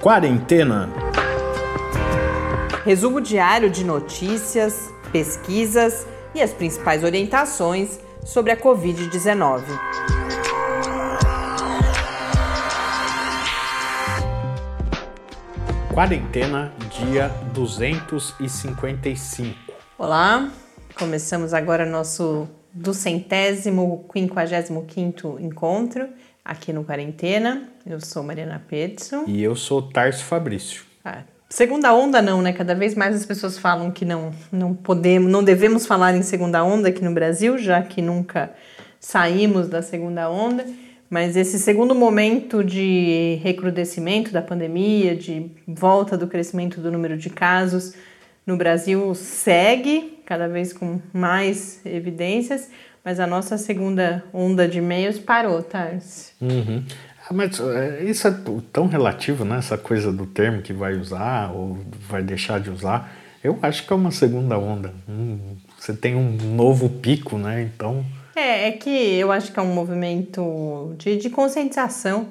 Quarentena. Resumo diário de notícias, pesquisas e as principais orientações sobre a Covid-19. Quarentena, dia 255. Olá, começamos agora nosso do centésimo, quinquagésimo quinto encontro aqui no Quarentena. Eu sou Mariana Petson. E eu sou Tarso Fabrício. Ah, segunda onda não, né? Cada vez mais as pessoas falam que não, não podemos, não devemos falar em segunda onda aqui no Brasil, já que nunca saímos da segunda onda. Mas esse segundo momento de recrudescimento da pandemia, de volta do crescimento do número de casos no Brasil segue, cada vez com mais evidências, mas a nossa segunda onda de e-mails parou, Tarsi. Uhum. Ah, mas é, isso é tão relativo, né? Essa coisa do termo que vai usar ou vai deixar de usar. Eu acho que é uma segunda onda. Hum, você tem um novo pico, né? Então. É, é que eu acho que é um movimento de, de conscientização,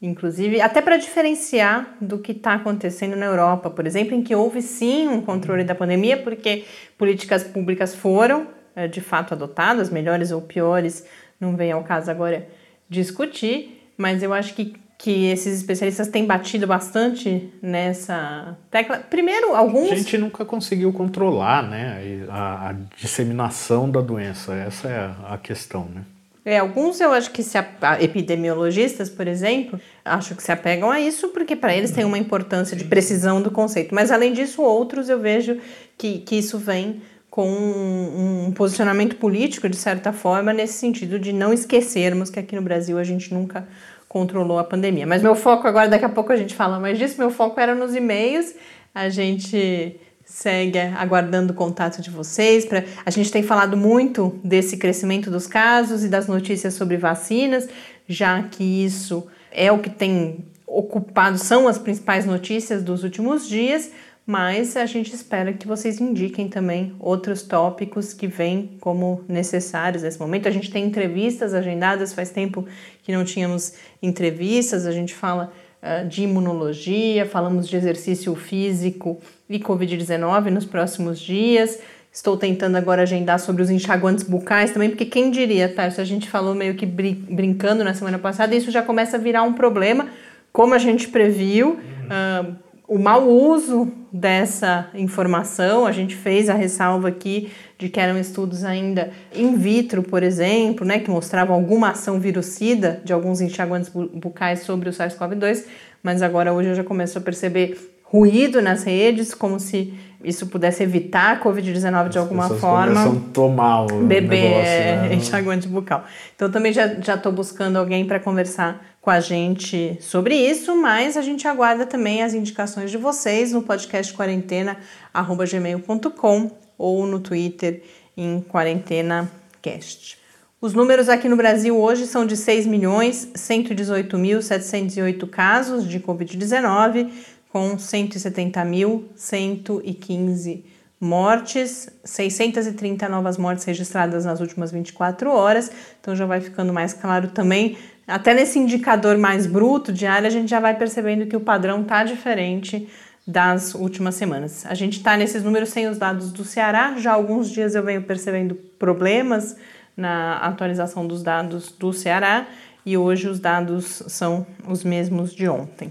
inclusive, até para diferenciar do que está acontecendo na Europa, por exemplo, em que houve sim um controle da pandemia, porque políticas públicas foram de fato adotadas, melhores ou piores, não vem ao caso agora discutir, mas eu acho que, que esses especialistas têm batido bastante nessa tecla. Primeiro, alguns. A gente nunca conseguiu controlar né, a, a disseminação da doença, essa é a questão, né? É, alguns eu acho que se epidemiologistas, por exemplo, acho que se apegam a isso porque para eles tem uma importância de precisão do conceito. Mas além disso, outros eu vejo que, que isso vem com um, um, posicionamento político, de certa forma, nesse sentido de não esquecermos que aqui no Brasil a gente nunca controlou a pandemia. Mas meu foco agora, daqui a pouco a gente fala mais disso, meu foco era nos e-mails. A gente segue aguardando o contato de vocês. Pra... A gente tem falado muito desse crescimento dos casos e das notícias sobre vacinas, já que isso é o que tem ocupado, são as principais notícias dos últimos dias mas a gente espera que vocês indiquem também outros tópicos que vêm como necessários nesse momento. A gente tem entrevistas agendadas, faz tempo que não tínhamos entrevistas, a gente fala uh, de imunologia, falamos de exercício físico e Covid-19 nos próximos dias. Estou tentando agora agendar sobre os enxaguantes bucais também, porque quem diria, tá? Isso a gente falou meio que brin brincando na semana passada, isso já começa a virar um problema, como a gente previu. Uh, o mau uso dessa informação, a gente fez a ressalva aqui de que eram estudos ainda in vitro, por exemplo, né, que mostravam alguma ação virucida de alguns enxaguantes bucais sobre o SARS-CoV-2, mas agora hoje eu já começo a perceber ruído nas redes, como se isso pudesse evitar a Covid-19 de alguma forma. Começam a tomar o beber negócio, né? enxaguante bucal. Então também já estou buscando alguém para conversar com a gente sobre isso, mas a gente aguarda também as indicações de vocês no podcast quarentena@gmail.com ou no Twitter em quarentenacast. Os números aqui no Brasil hoje são de 6 milhões 118.708 casos de Covid-19, com 170.115 mortes, 630 novas mortes registradas nas últimas 24 horas. Então já vai ficando mais claro também até nesse indicador mais bruto diário, a gente já vai percebendo que o padrão está diferente das últimas semanas. A gente está nesses números sem os dados do Ceará, já há alguns dias eu venho percebendo problemas na atualização dos dados do Ceará e hoje os dados são os mesmos de ontem.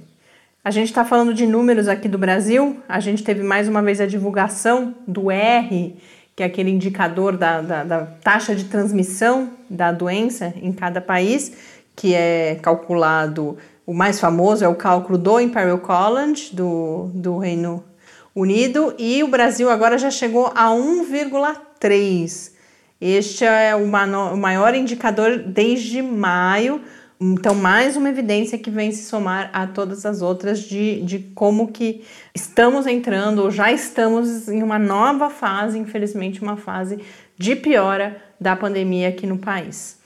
A gente está falando de números aqui do Brasil, a gente teve mais uma vez a divulgação do R, que é aquele indicador da, da, da taxa de transmissão da doença em cada país que é calculado, o mais famoso é o cálculo do Imperial College, do, do Reino Unido, e o Brasil agora já chegou a 1,3. Este é o maior indicador desde maio, então mais uma evidência que vem se somar a todas as outras de, de como que estamos entrando ou já estamos em uma nova fase, infelizmente uma fase de piora da pandemia aqui no país.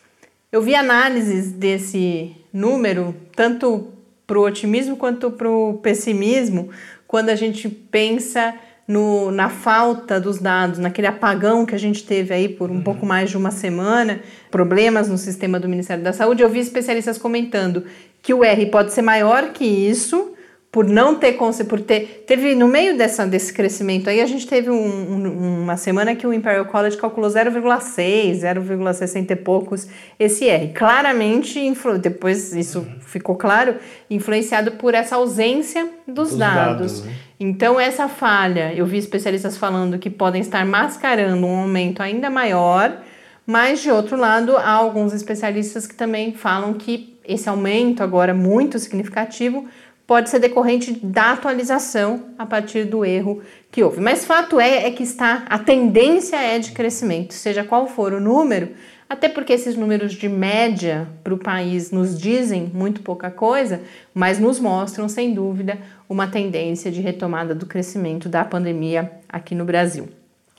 Eu vi análises desse número, tanto para o otimismo quanto para o pessimismo, quando a gente pensa no, na falta dos dados, naquele apagão que a gente teve aí por um uhum. pouco mais de uma semana, problemas no sistema do Ministério da Saúde. Eu vi especialistas comentando que o R pode ser maior que isso, por não ter por ter teve no meio dessa desse crescimento aí a gente teve um, um, uma semana que o Imperial College calculou 0,6 0,60 e poucos esse R claramente influ, depois isso uhum. ficou claro influenciado por essa ausência dos, dados, dados né? então essa falha eu vi especialistas falando que podem estar mascarando um aumento ainda maior mas de outro lado há alguns especialistas que também falam que esse aumento agora muito significativo pode ser decorrente da atualização a partir do erro que houve. Mas fato é, é que está a tendência é de crescimento, seja qual for o número, até porque esses números de média para o país nos dizem muito pouca coisa, mas nos mostram, sem dúvida, uma tendência de retomada do crescimento da pandemia aqui no Brasil.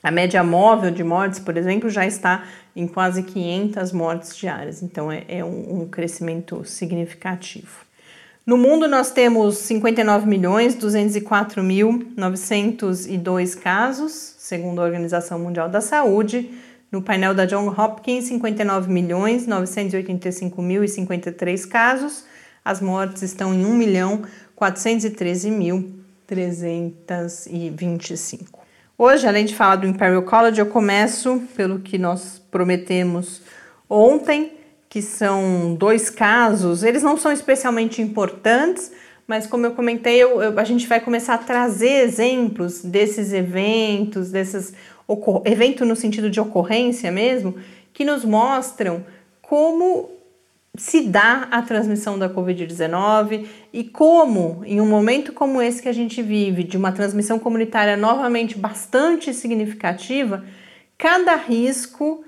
A média móvel de mortes, por exemplo, já está em quase 500 mortes diárias, então é, é um, um crescimento significativo. No mundo nós temos 59 milhões 204 mil 902 casos, segundo a Organização Mundial da Saúde. No painel da John Hopkins, 59 milhões 985 mil e 53 casos. As mortes estão em 1 milhão 413 mil 325. Hoje, além de falar do Imperial College, eu começo pelo que nós prometemos ontem, que são dois casos, eles não são especialmente importantes, mas como eu comentei, eu, eu, a gente vai começar a trazer exemplos desses eventos, desses evento no sentido de ocorrência mesmo, que nos mostram como se dá a transmissão da Covid-19 e como, em um momento como esse que a gente vive, de uma transmissão comunitária novamente bastante significativa, cada risco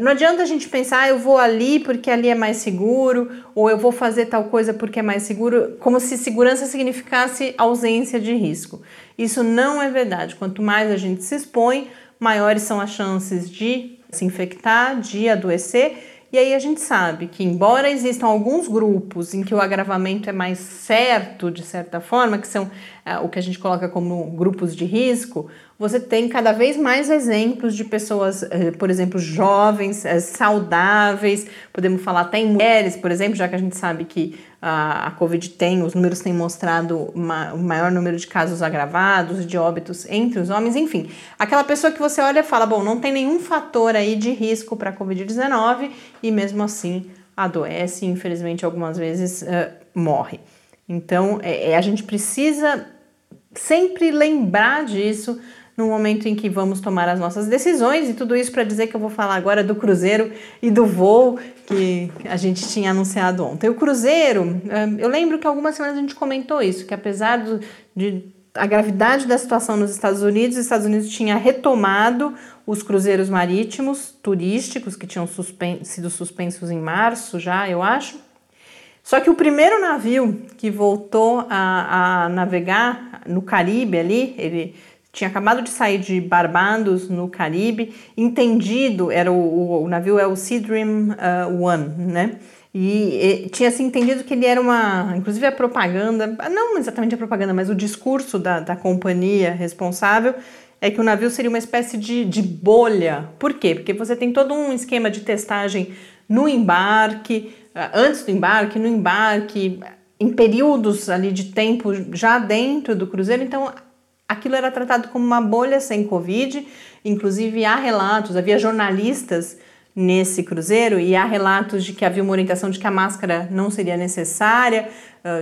não adianta a gente pensar, ah, eu vou ali porque ali é mais seguro, ou eu vou fazer tal coisa porque é mais seguro, como se segurança significasse ausência de risco. Isso não é verdade. Quanto mais a gente se expõe, maiores são as chances de se infectar, de adoecer. E aí a gente sabe que, embora existam alguns grupos em que o agravamento é mais certo, de certa forma, que são é, o que a gente coloca como grupos de risco, você tem cada vez mais exemplos de pessoas, eh, por exemplo, jovens, eh, saudáveis, podemos falar até em mulheres, por exemplo, já que a gente sabe que a, Covid tem, os números têm mostrado o maior número de casos agravados, de óbitos entre os homens, enfim. Aquela pessoa que você olha e fala, bom, não tem nenhum fator aí de risco para a Covid-19 e mesmo assim adoece e infelizmente algumas vezes uh, morre. Então, é, é, a gente precisa sempre lembrar disso no momento em que vamos tomar as nossas decisões, e tudo isso para dizer que eu vou falar agora do Cruzeiro e do voo que a gente tinha anunciado ontem. O Cruzeiro, eh, eu lembro que algumas semanas a gente comentou isso, que apesar do, de a gravidade da situação nos Estados Unidos, os Estados Unidos tinha retomado os cruzeiros marítimos turísticos que tinham suspen sido suspensos em março já, eu acho. Só que o primeiro navio que voltou a, a navegar no Caribe ali, ele tinha acabado de sair de Barbados, no Caribe, entendido, era o, o, o navio é o Sea Dream uh, One, né? E, e, tinha se entendido que ele era uma, inclusive a propaganda, não exatamente a propaganda, mas o discurso da, da companhia responsável é que o navio seria uma espécie de, de bolha. Por quê? Porque você tem todo um esquema de testagem no embarque, uh, antes do embarque, no embarque, em períodos ali de tempo já dentro do cruzeiro, então aquilo era tratado como uma bolha sem Covid, inclusive há relatos, havia jornalistas nesse cruzeiro e há relatos de que havia uma orientação de que a máscara não seria necessária,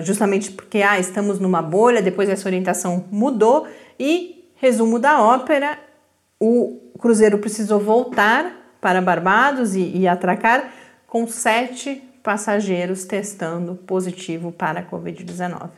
justamente porque ah, estamos numa bolha, depois essa orientação mudou e, resumo da ópera, o cruzeiro precisou voltar para Barbados e, e atracar com sete passageiros testando positivo para a Covid-19.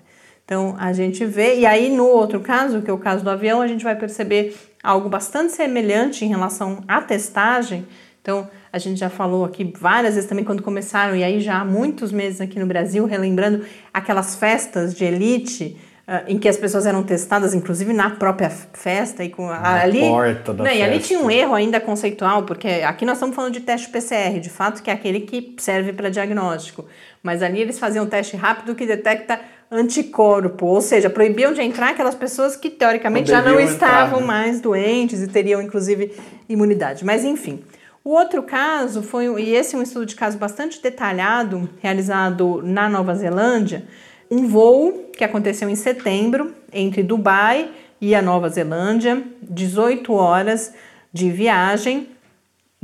Então a gente vê, e aí no outro caso, que é o caso do avião, a gente vai perceber algo bastante semelhante em relação à testagem. Então a gente já falou aqui várias vezes também quando começaram, e aí já há muitos meses aqui no Brasil, relembrando aquelas festas de elite. Uh, em que as pessoas eram testadas, inclusive na própria festa e com na ali, porta da né, festa. E ali tinha um erro ainda conceitual, porque aqui nós estamos falando de teste PCR, de fato que é aquele que serve para diagnóstico, mas ali eles faziam um teste rápido que detecta anticorpo, ou seja, proibiam de entrar aquelas pessoas que teoricamente já não estavam né? mais doentes e teriam inclusive imunidade. Mas enfim, o outro caso foi, e esse é um estudo de caso bastante detalhado, realizado na Nova Zelândia, um voo que aconteceu em setembro entre Dubai e a Nova Zelândia, 18 horas de viagem,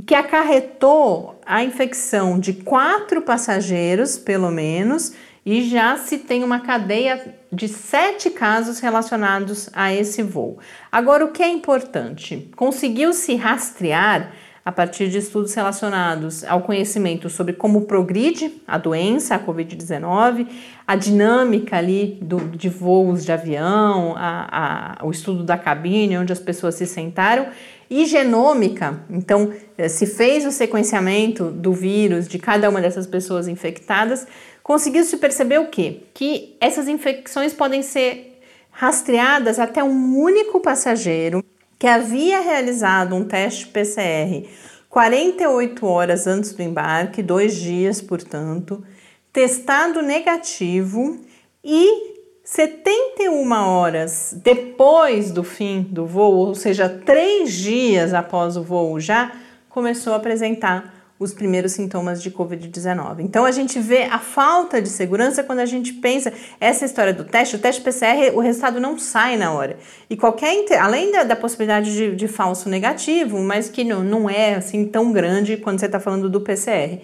que acarretou a infecção de quatro passageiros, pelo menos, e já se tem uma cadeia de sete casos relacionados a esse voo. Agora, o que é importante? Conseguiu-se rastrear a partir de estudos relacionados ao conhecimento sobre como progride a doença, a Covid-19, a dinâmica ali do, de voos de avião, a, a, o estudo da cabine, onde as pessoas se sentaram, e genômica, então eh, se fez o sequenciamento do vírus de cada uma dessas pessoas infectadas, conseguiu-se perceber o quê? Que essas infecções podem ser rastreadas até um único passageiro que havia realizado um teste PCR 48 horas antes do embarque, dois dias, portanto, testado negativo e 71 horas depois do fim do voo, ou seja, três dias após o voo, já começou a apresentar os primeiros sintomas de Covid-19. Então a gente vê a falta de segurança quando a gente pensa essa história do teste, o teste PCR, o resultado não sai na hora. E qualquer, além da, da possibilidade de, de, falso negativo, mas que não, não é assim tão grande quando você está falando do PCR.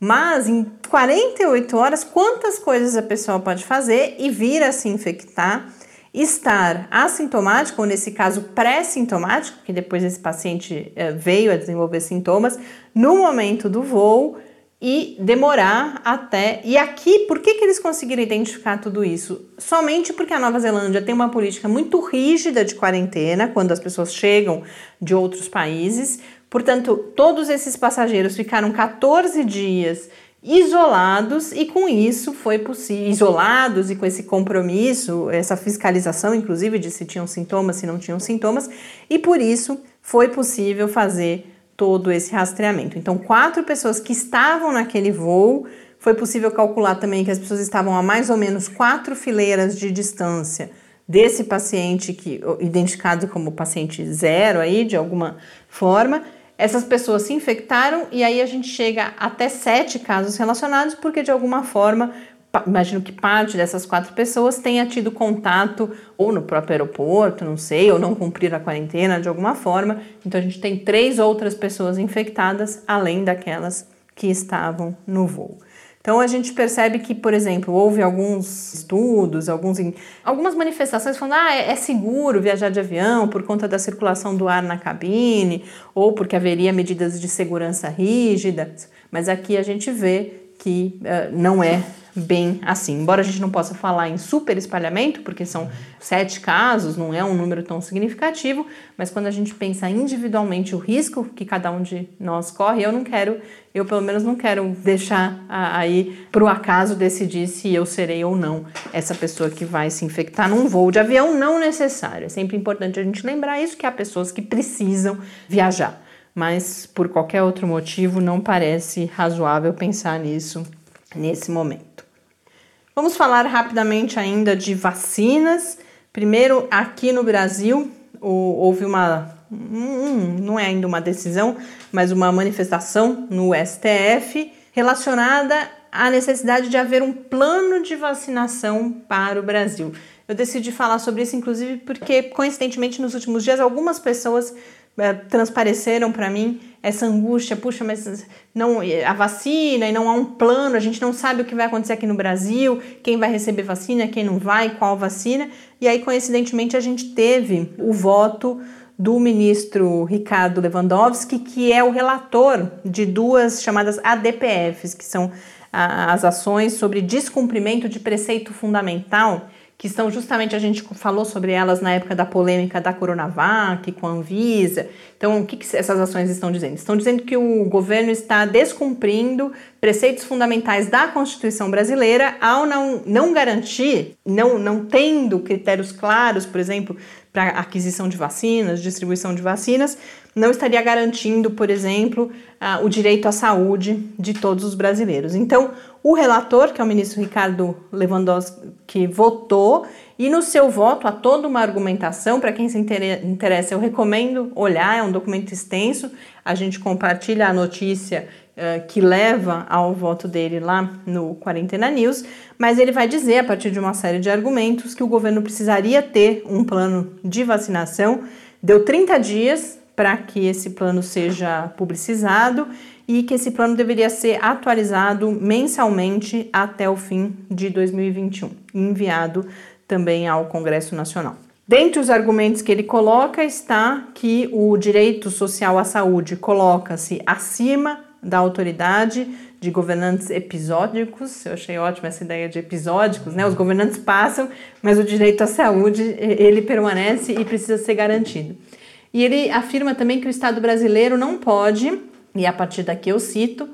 Mas em 48 horas, quantas coisas a pessoa pode fazer e vir a se infectar estar assintomático, ou nesse caso pré-sintomático, que depois esse paciente eh, veio a desenvolver sintomas, no momento do voo e demorar até. E aqui, por que, que eles conseguiram identificar tudo isso? Somente porque a Nova Zelândia tem uma política muito rígida de quarentena quando as pessoas chegam de outros países. Portanto, todos esses passageiros ficaram 14 dias isolados e com isso foi possível, isolados e com esse compromisso, essa fiscalização inclusive de se tinham sintomas, se não tinham sintomas, e por isso foi possível fazer todo esse rastreamento. Então, quatro pessoas que estavam naquele voo, foi possível calcular também que as pessoas estavam a mais ou menos quatro fileiras de distância desse paciente que identificado como paciente zero aí de alguma forma essas pessoas se infectaram e aí a gente chega até sete casos relacionados, porque de alguma forma, imagino que parte dessas quatro pessoas tenha tido contato ou no próprio aeroporto, não sei, ou não cumprir a quarentena de alguma forma. Então a gente tem três outras pessoas infectadas, além daquelas que estavam no voo. Então a gente percebe que, por exemplo, houve alguns estudos, alguns, algumas manifestações falando ah, é, é seguro viajar de avião por conta da circulação do ar na cabine ou porque haveria medidas de segurança rígidas, mas aqui a gente vê que uh, não é bem assim. Embora a gente não possa falar em super espalhamento, porque são sete casos, não é um número tão significativo, mas quando a gente pensa individualmente o risco que cada um de nós corre, eu não quero, eu pelo menos não quero deixar aí para o acaso decidir se eu serei ou não essa pessoa que vai se infectar num voo de avião não necessário. É sempre importante a gente lembrar isso, que há pessoas que precisam viajar. Mas por qualquer outro motivo não parece razoável pensar nisso nesse momento. Vamos falar rapidamente ainda de vacinas. Primeiro, aqui no Brasil, houve uma. não é ainda uma decisão, mas uma manifestação no STF relacionada à necessidade de haver um plano de vacinação para o Brasil. Eu decidi falar sobre isso, inclusive, porque, coincidentemente, nos últimos dias, algumas pessoas transpareceram para mim essa angústia, puxa, mas não a vacina e não há um plano, a gente não sabe o que vai acontecer aqui no Brasil, quem vai receber vacina, quem não vai, qual vacina. E aí, coincidentemente, a gente teve o voto do ministro Ricardo Lewandowski, que é o relator de duas chamadas ADPFs, que são as ações sobre descumprimento de preceito fundamental que são justamente, a gente falou sobre elas na época da polêmica da Coronavac com a Anvisa. Então, o que, que essas ações estão dizendo? Estão dizendo que o governo está descumprindo preceitos fundamentais da Constituição brasileira ao não, não garantir, não, não tendo critérios claros, por exemplo, para aquisição de vacinas, distribuição de vacinas, não estaria garantindo, por exemplo, o direito à saúde de todos os brasileiros. Então, o relator, que é o ministro Ricardo Lewandowski, votou e no seu voto há toda uma argumentação. Para quem se interessa, eu recomendo olhar, é um documento extenso. A gente compartilha a notícia uh, que leva ao voto dele lá no Quarentena News, mas ele vai dizer, a partir de uma série de argumentos, que o governo precisaria ter um plano de vacinação. Deu 30 dias para que esse plano seja publicizado e que esse plano deveria ser atualizado mensalmente até o fim de 2021, enviado também ao Congresso Nacional. Dentre os argumentos que ele coloca está que o direito social à saúde coloca-se acima da autoridade de governantes episódicos. Eu achei ótima essa ideia de episódicos, né? Os governantes passam, mas o direito à saúde ele permanece e precisa ser garantido. E ele afirma também que o Estado brasileiro não pode, e a partir daqui eu cito,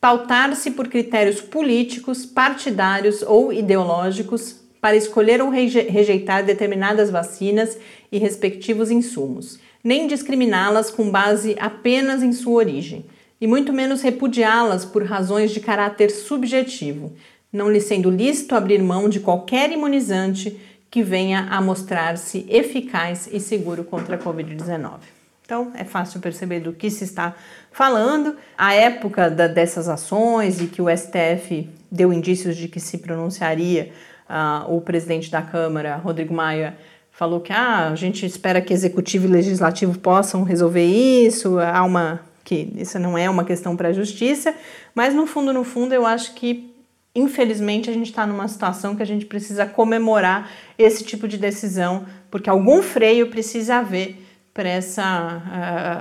pautar-se por critérios políticos, partidários ou ideológicos para escolher ou rejeitar determinadas vacinas e respectivos insumos, nem discriminá-las com base apenas em sua origem, e muito menos repudiá-las por razões de caráter subjetivo, não lhe sendo lícito abrir mão de qualquer imunizante que venha a mostrar-se eficaz e seguro contra a Covid-19. Então, é fácil perceber do que se está falando. A época da, dessas ações e que o STF deu indícios de que se pronunciaria uh, o presidente da Câmara, Rodrigo Maia, falou que ah, a gente espera que executivo e legislativo possam resolver isso, há uma que isso não é uma questão para a justiça, mas no fundo, no fundo, eu acho que infelizmente a gente está numa situação que a gente precisa comemorar esse tipo de decisão, porque algum freio precisa haver para essa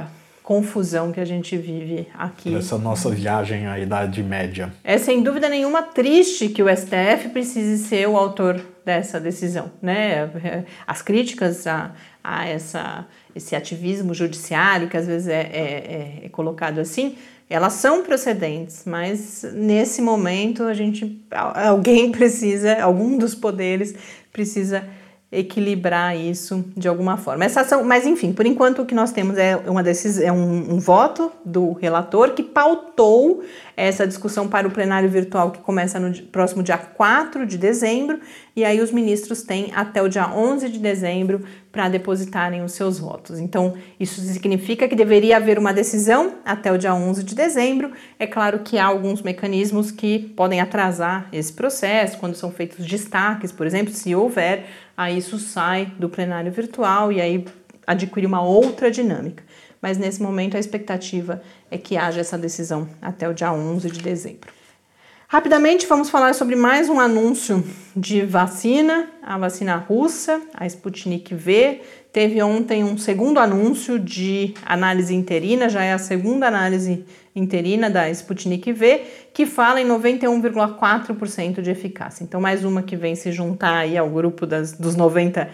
uh, confusão que a gente vive aqui. Essa nossa viagem à Idade Média. É sem dúvida nenhuma triste que o STF precise ser o autor dessa decisão, né? As críticas a, a essa, esse ativismo judiciário que às vezes é, é, é, é colocado assim, elas são procedentes, mas nesse momento a gente, alguém precisa, algum dos poderes precisa equilibrar isso de alguma forma. Essa ação, mas enfim, por enquanto o que nós temos é uma decisão, é um, um, voto do relator que pautou essa discussão para o plenário virtual que começa no próximo dia 4 de dezembro, e aí os ministros têm até o dia 11 de dezembro para depositarem os seus votos. Então, isso significa que deveria haver uma decisão até o dia 11 de dezembro. É claro que há alguns mecanismos que podem atrasar esse processo, quando são feitos destaques, por exemplo, se houver, aí isso sai do plenário virtual e aí adquire uma outra dinâmica. Mas nesse momento a expectativa é que haja essa decisão até o dia 11 de dezembro. Rapidamente vamos falar sobre mais um anúncio de vacina, a vacina russa, a Sputnik V. Teve ontem um segundo anúncio de análise interina, já é a segunda análise da Sputnik V, que fala em 91,4% de eficácia. Então, mais uma que vem se juntar aí ao grupo das, dos 90%,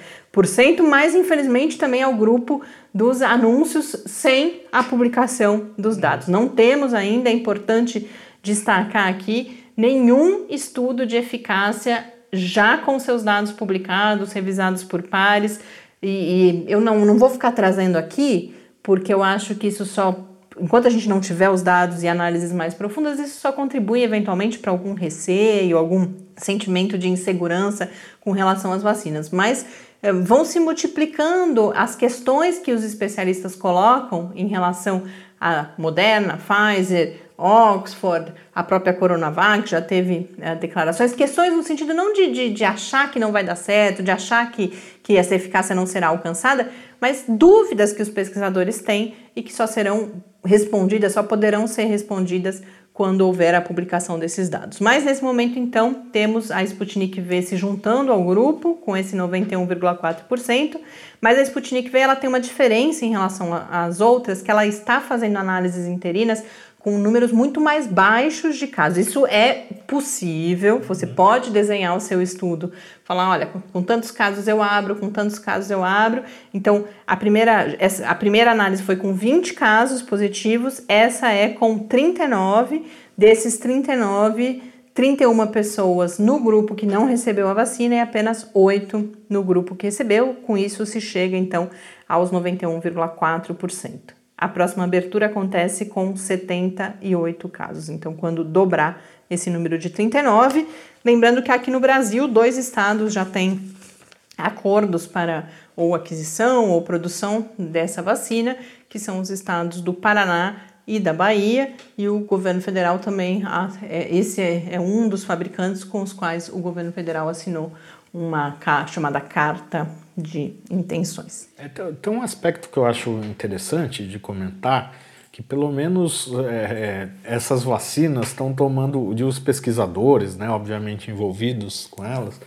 mas infelizmente também ao grupo dos anúncios sem a publicação dos dados. Não temos ainda, é importante destacar aqui, nenhum estudo de eficácia já com seus dados publicados, revisados por pares. E, e eu não, não vou ficar trazendo aqui, porque eu acho que isso só enquanto a gente não tiver os dados e análises mais profundas, isso só contribui eventualmente para algum receio, algum sentimento de insegurança com relação às vacinas. Mas eh, vão se multiplicando as questões que os especialistas colocam em relação a Moderna, Pfizer, Oxford, a própria Coronavac já teve é, declarações, questões no sentido não de, de, de, achar que não vai dar certo, de achar que, que essa eficácia não será alcançada, mas dúvidas que os pesquisadores têm e que só serão respondidas, só poderão ser respondidas quando houver a publicação desses dados. Mas nesse momento, então, temos a Sputnik V se juntando ao grupo com esse 91,4%, mas a Sputnik V ela tem uma diferença em relação às outras, que ela está fazendo análises interinas com números muito mais baixos de casos. Isso é possível, você uhum. pode desenhar o seu estudo, falar, olha, com, com, tantos casos eu abro, com tantos casos eu abro. Então, a primeira, essa, a primeira análise foi com 20 casos positivos, essa é com 39, desses 39, 31 pessoas no grupo que não recebeu a vacina e apenas 8 no grupo que recebeu. Com isso se chega então aos 91,4%. A próxima abertura acontece com 78 casos. Então, quando dobrar esse número de 39, lembrando que aqui no Brasil, dois estados já têm acordos para ou aquisição ou produção dessa vacina, que são os estados do Paraná e da Bahia, e o governo federal também, é, esse é, é um dos fabricantes com os quais o governo federal assinou uma chamada Carta de Intenções. É, tem um aspecto que eu acho interessante de comentar, que pelo menos é, é essas vacinas estão tomando, de os pesquisadores, né, obviamente envolvidos com elas,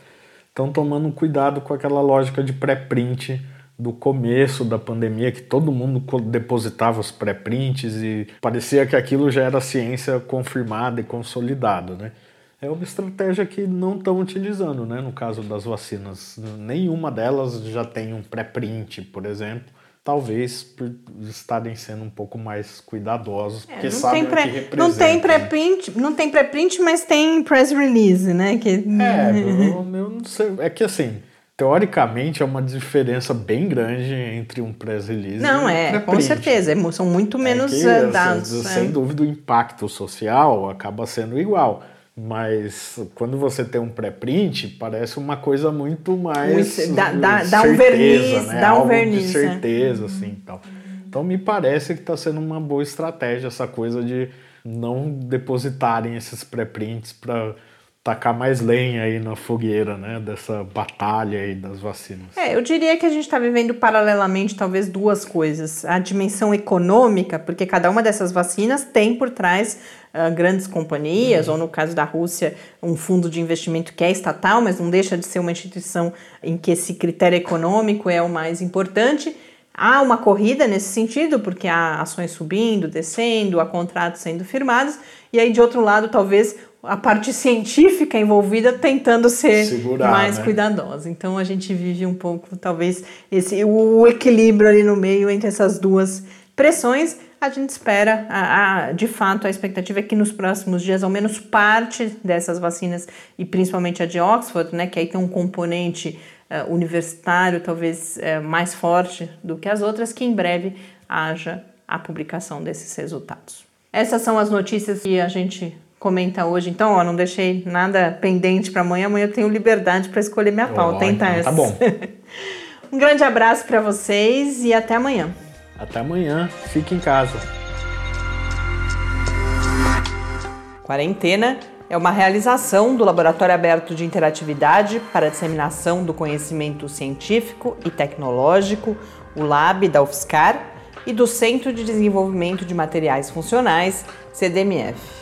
estão tomando cuidado com aquela lógica de pré-print do começo da pandemia, que todo mundo depositava os pré-prints e parecia que aquilo já era ciência confirmada e consolidada, né? É uma estratégia que não estão utilizando, né? No caso das vacinas, nenhuma delas já tem um pré-print, por exemplo talvez por estarem sendo um pouco mais cuidadosos, é, porque sabem pré, o que Não tem pré-print, não tem pré-print, mas tem press release, né? Que... É, eu, eu não sei, é que assim, teoricamente é uma diferença bem grande entre um press release não, e um é, com certeza, é, são muito menos é que, dados. Sem, é. dúvida o impacto social acaba sendo igual. Mas quando você tem um pré-print, parece uma coisa muito mais. Dá, dá, dá um verniz, né? dá um Algo verniz. De certeza, é. assim tal. Então me parece que está sendo uma boa estratégia essa coisa de não depositarem esses pré-prints para tacar mais lenha aí na fogueira, né, dessa batalha aí das vacinas. É, eu diria que a gente está vivendo paralelamente talvez duas coisas. A dimensão econômica, porque cada uma dessas vacinas tem por trás uh, grandes companhias, uhum. ou no caso da Rússia, um fundo de investimento que é estatal, mas não deixa de ser uma instituição em que esse critério econômico é o mais importante. Há uma corrida nesse sentido, porque há ações subindo, descendo, há contratos sendo firmados, e aí de outro lado, talvez a parte científica envolvida tentando ser Segurar, mais né? cuidadosa. Então a gente vive um pouco, talvez, esse o equilíbrio ali no meio entre essas duas pressões. A gente espera, a, a, de fato, a expectativa é que nos próximos dias, ao menos parte dessas vacinas, e principalmente a de Oxford, né, que aí tem um componente uh, universitário talvez uh, mais forte do que as outras, que em breve haja a publicação desses resultados. Essas são as notícias que a gente comenta hoje. Então, ó, não deixei nada pendente para amanhã. Amanhã eu tenho liberdade para escolher minha pauta. Então, essa. Tá bom. um grande abraço para vocês e até amanhã. Até amanhã. Fique em casa. Quarentena é uma realização do Laboratório Aberto de Interatividade para a Disseminação do Conhecimento Científico e Tecnológico, o LAB da UFSCar, e do Centro de Desenvolvimento de Materiais Funcionais, CDMF